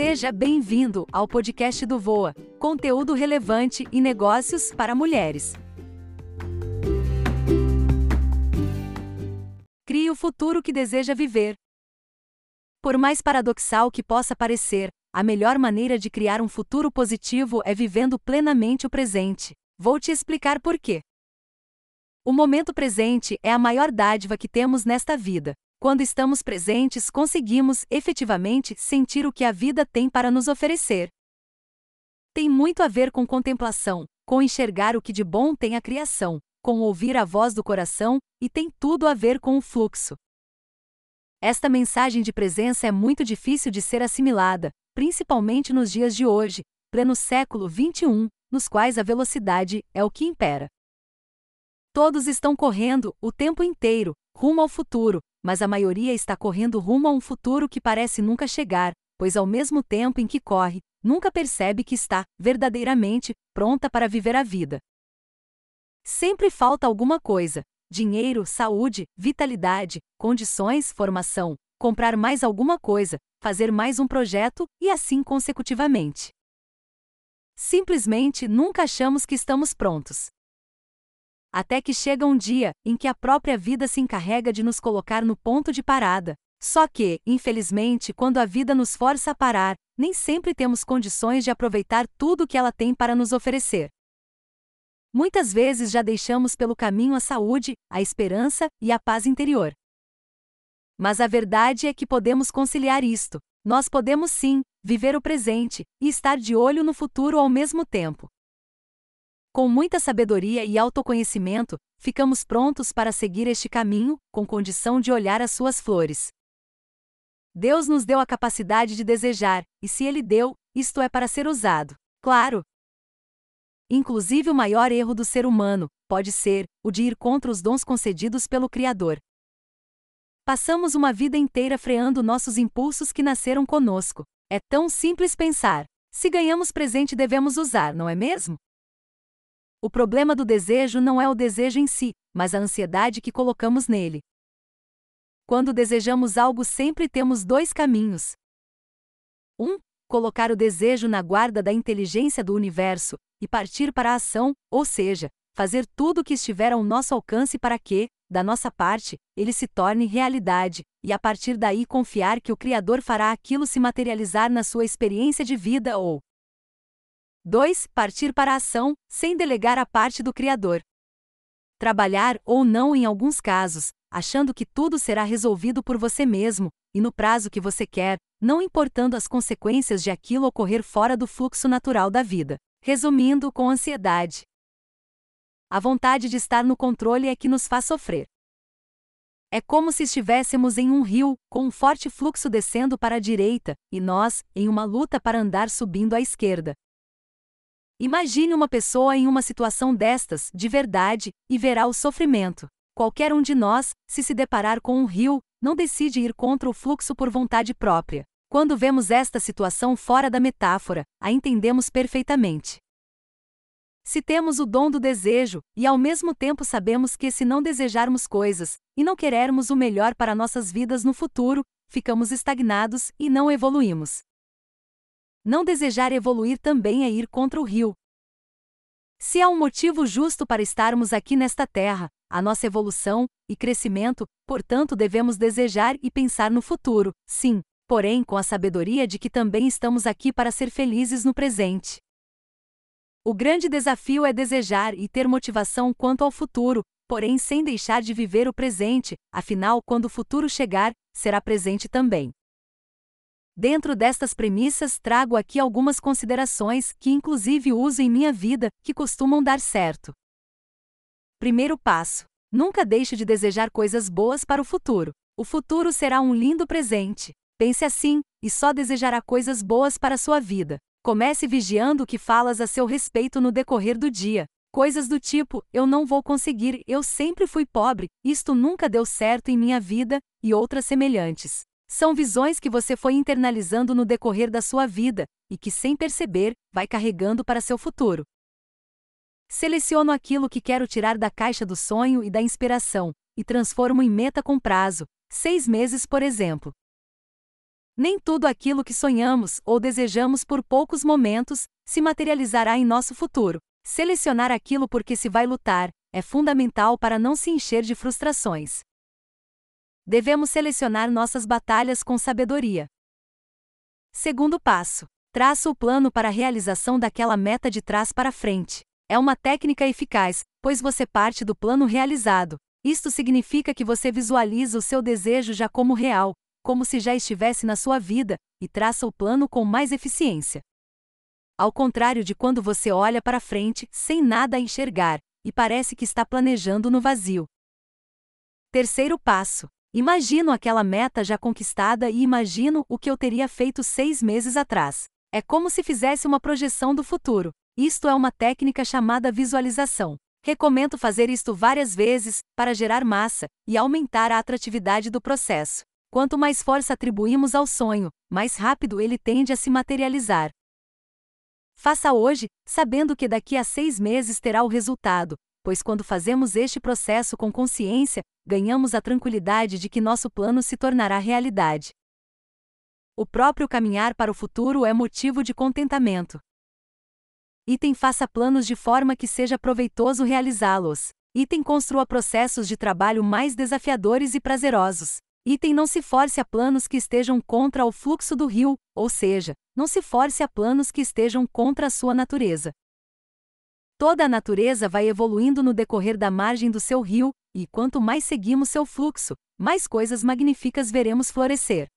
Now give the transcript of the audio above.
Seja bem-vindo ao podcast do Voa, conteúdo relevante e negócios para mulheres. Crie o futuro que deseja viver. Por mais paradoxal que possa parecer, a melhor maneira de criar um futuro positivo é vivendo plenamente o presente. Vou te explicar por quê. O momento presente é a maior dádiva que temos nesta vida. Quando estamos presentes, conseguimos efetivamente sentir o que a vida tem para nos oferecer. Tem muito a ver com contemplação, com enxergar o que de bom tem a criação, com ouvir a voz do coração, e tem tudo a ver com o fluxo. Esta mensagem de presença é muito difícil de ser assimilada, principalmente nos dias de hoje, pleno século XXI, nos quais a velocidade é o que impera. Todos estão correndo, o tempo inteiro, rumo ao futuro, mas a maioria está correndo rumo a um futuro que parece nunca chegar, pois ao mesmo tempo em que corre, nunca percebe que está, verdadeiramente, pronta para viver a vida. Sempre falta alguma coisa: dinheiro, saúde, vitalidade, condições, formação, comprar mais alguma coisa, fazer mais um projeto e assim consecutivamente. Simplesmente nunca achamos que estamos prontos. Até que chega um dia em que a própria vida se encarrega de nos colocar no ponto de parada. Só que, infelizmente, quando a vida nos força a parar, nem sempre temos condições de aproveitar tudo o que ela tem para nos oferecer. Muitas vezes já deixamos pelo caminho a saúde, a esperança e a paz interior. Mas a verdade é que podemos conciliar isto. Nós podemos sim viver o presente e estar de olho no futuro ao mesmo tempo. Com muita sabedoria e autoconhecimento, ficamos prontos para seguir este caminho, com condição de olhar as suas flores. Deus nos deu a capacidade de desejar, e se Ele deu, isto é para ser usado. Claro! Inclusive, o maior erro do ser humano pode ser o de ir contra os dons concedidos pelo Criador. Passamos uma vida inteira freando nossos impulsos que nasceram conosco. É tão simples pensar: se ganhamos presente, devemos usar, não é mesmo? O problema do desejo não é o desejo em si, mas a ansiedade que colocamos nele. Quando desejamos algo, sempre temos dois caminhos. Um, colocar o desejo na guarda da inteligência do universo e partir para a ação, ou seja, fazer tudo o que estiver ao nosso alcance para que, da nossa parte, ele se torne realidade, e a partir daí confiar que o Criador fará aquilo se materializar na sua experiência de vida ou, 2. Partir para a ação, sem delegar a parte do Criador. Trabalhar ou não em alguns casos, achando que tudo será resolvido por você mesmo, e no prazo que você quer, não importando as consequências de aquilo ocorrer fora do fluxo natural da vida. Resumindo, com ansiedade. A vontade de estar no controle é que nos faz sofrer. É como se estivéssemos em um rio, com um forte fluxo descendo para a direita, e nós, em uma luta para andar subindo à esquerda. Imagine uma pessoa em uma situação destas, de verdade, e verá o sofrimento. Qualquer um de nós, se se deparar com um rio, não decide ir contra o fluxo por vontade própria. Quando vemos esta situação fora da metáfora, a entendemos perfeitamente. Se temos o dom do desejo, e ao mesmo tempo sabemos que, se não desejarmos coisas, e não querermos o melhor para nossas vidas no futuro, ficamos estagnados e não evoluímos. Não desejar evoluir também é ir contra o rio. Se há um motivo justo para estarmos aqui nesta terra, a nossa evolução e crescimento, portanto devemos desejar e pensar no futuro, sim, porém com a sabedoria de que também estamos aqui para ser felizes no presente. O grande desafio é desejar e ter motivação quanto ao futuro, porém sem deixar de viver o presente, afinal, quando o futuro chegar, será presente também. Dentro destas premissas, trago aqui algumas considerações que, inclusive, uso em minha vida, que costumam dar certo. Primeiro passo: nunca deixe de desejar coisas boas para o futuro. O futuro será um lindo presente. Pense assim, e só desejará coisas boas para a sua vida. Comece vigiando o que falas a seu respeito no decorrer do dia. Coisas do tipo: eu não vou conseguir, eu sempre fui pobre, isto nunca deu certo em minha vida, e outras semelhantes. São visões que você foi internalizando no decorrer da sua vida e que, sem perceber, vai carregando para seu futuro. Seleciono aquilo que quero tirar da caixa do sonho e da inspiração e transformo em meta com prazo, seis meses, por exemplo. Nem tudo aquilo que sonhamos ou desejamos por poucos momentos se materializará em nosso futuro. Selecionar aquilo porque se vai lutar é fundamental para não se encher de frustrações. Devemos selecionar nossas batalhas com sabedoria. Segundo passo: traça o plano para a realização daquela meta de trás para frente. É uma técnica eficaz, pois você parte do plano realizado. Isto significa que você visualiza o seu desejo já como real, como se já estivesse na sua vida, e traça o plano com mais eficiência. Ao contrário de quando você olha para frente, sem nada a enxergar, e parece que está planejando no vazio. Terceiro passo: imagino aquela meta já conquistada e imagino o que eu teria feito seis meses atrás. É como se fizesse uma projeção do futuro. Isto é uma técnica chamada visualização. Recomendo fazer isto várias vezes, para gerar massa e aumentar a atratividade do processo. Quanto mais força atribuímos ao sonho, mais rápido ele tende a se materializar. Faça hoje, sabendo que daqui a seis meses terá o resultado, pois quando fazemos este processo com consciência, ganhamos a tranquilidade de que nosso plano se tornará realidade. O próprio caminhar para o futuro é motivo de contentamento. Item faça planos de forma que seja proveitoso realizá-los. Item construa processos de trabalho mais desafiadores e prazerosos. Item não se force a planos que estejam contra o fluxo do rio, ou seja, não se force a planos que estejam contra a sua natureza. Toda a natureza vai evoluindo no decorrer da margem do seu rio, e quanto mais seguimos seu fluxo, mais coisas magníficas veremos florescer.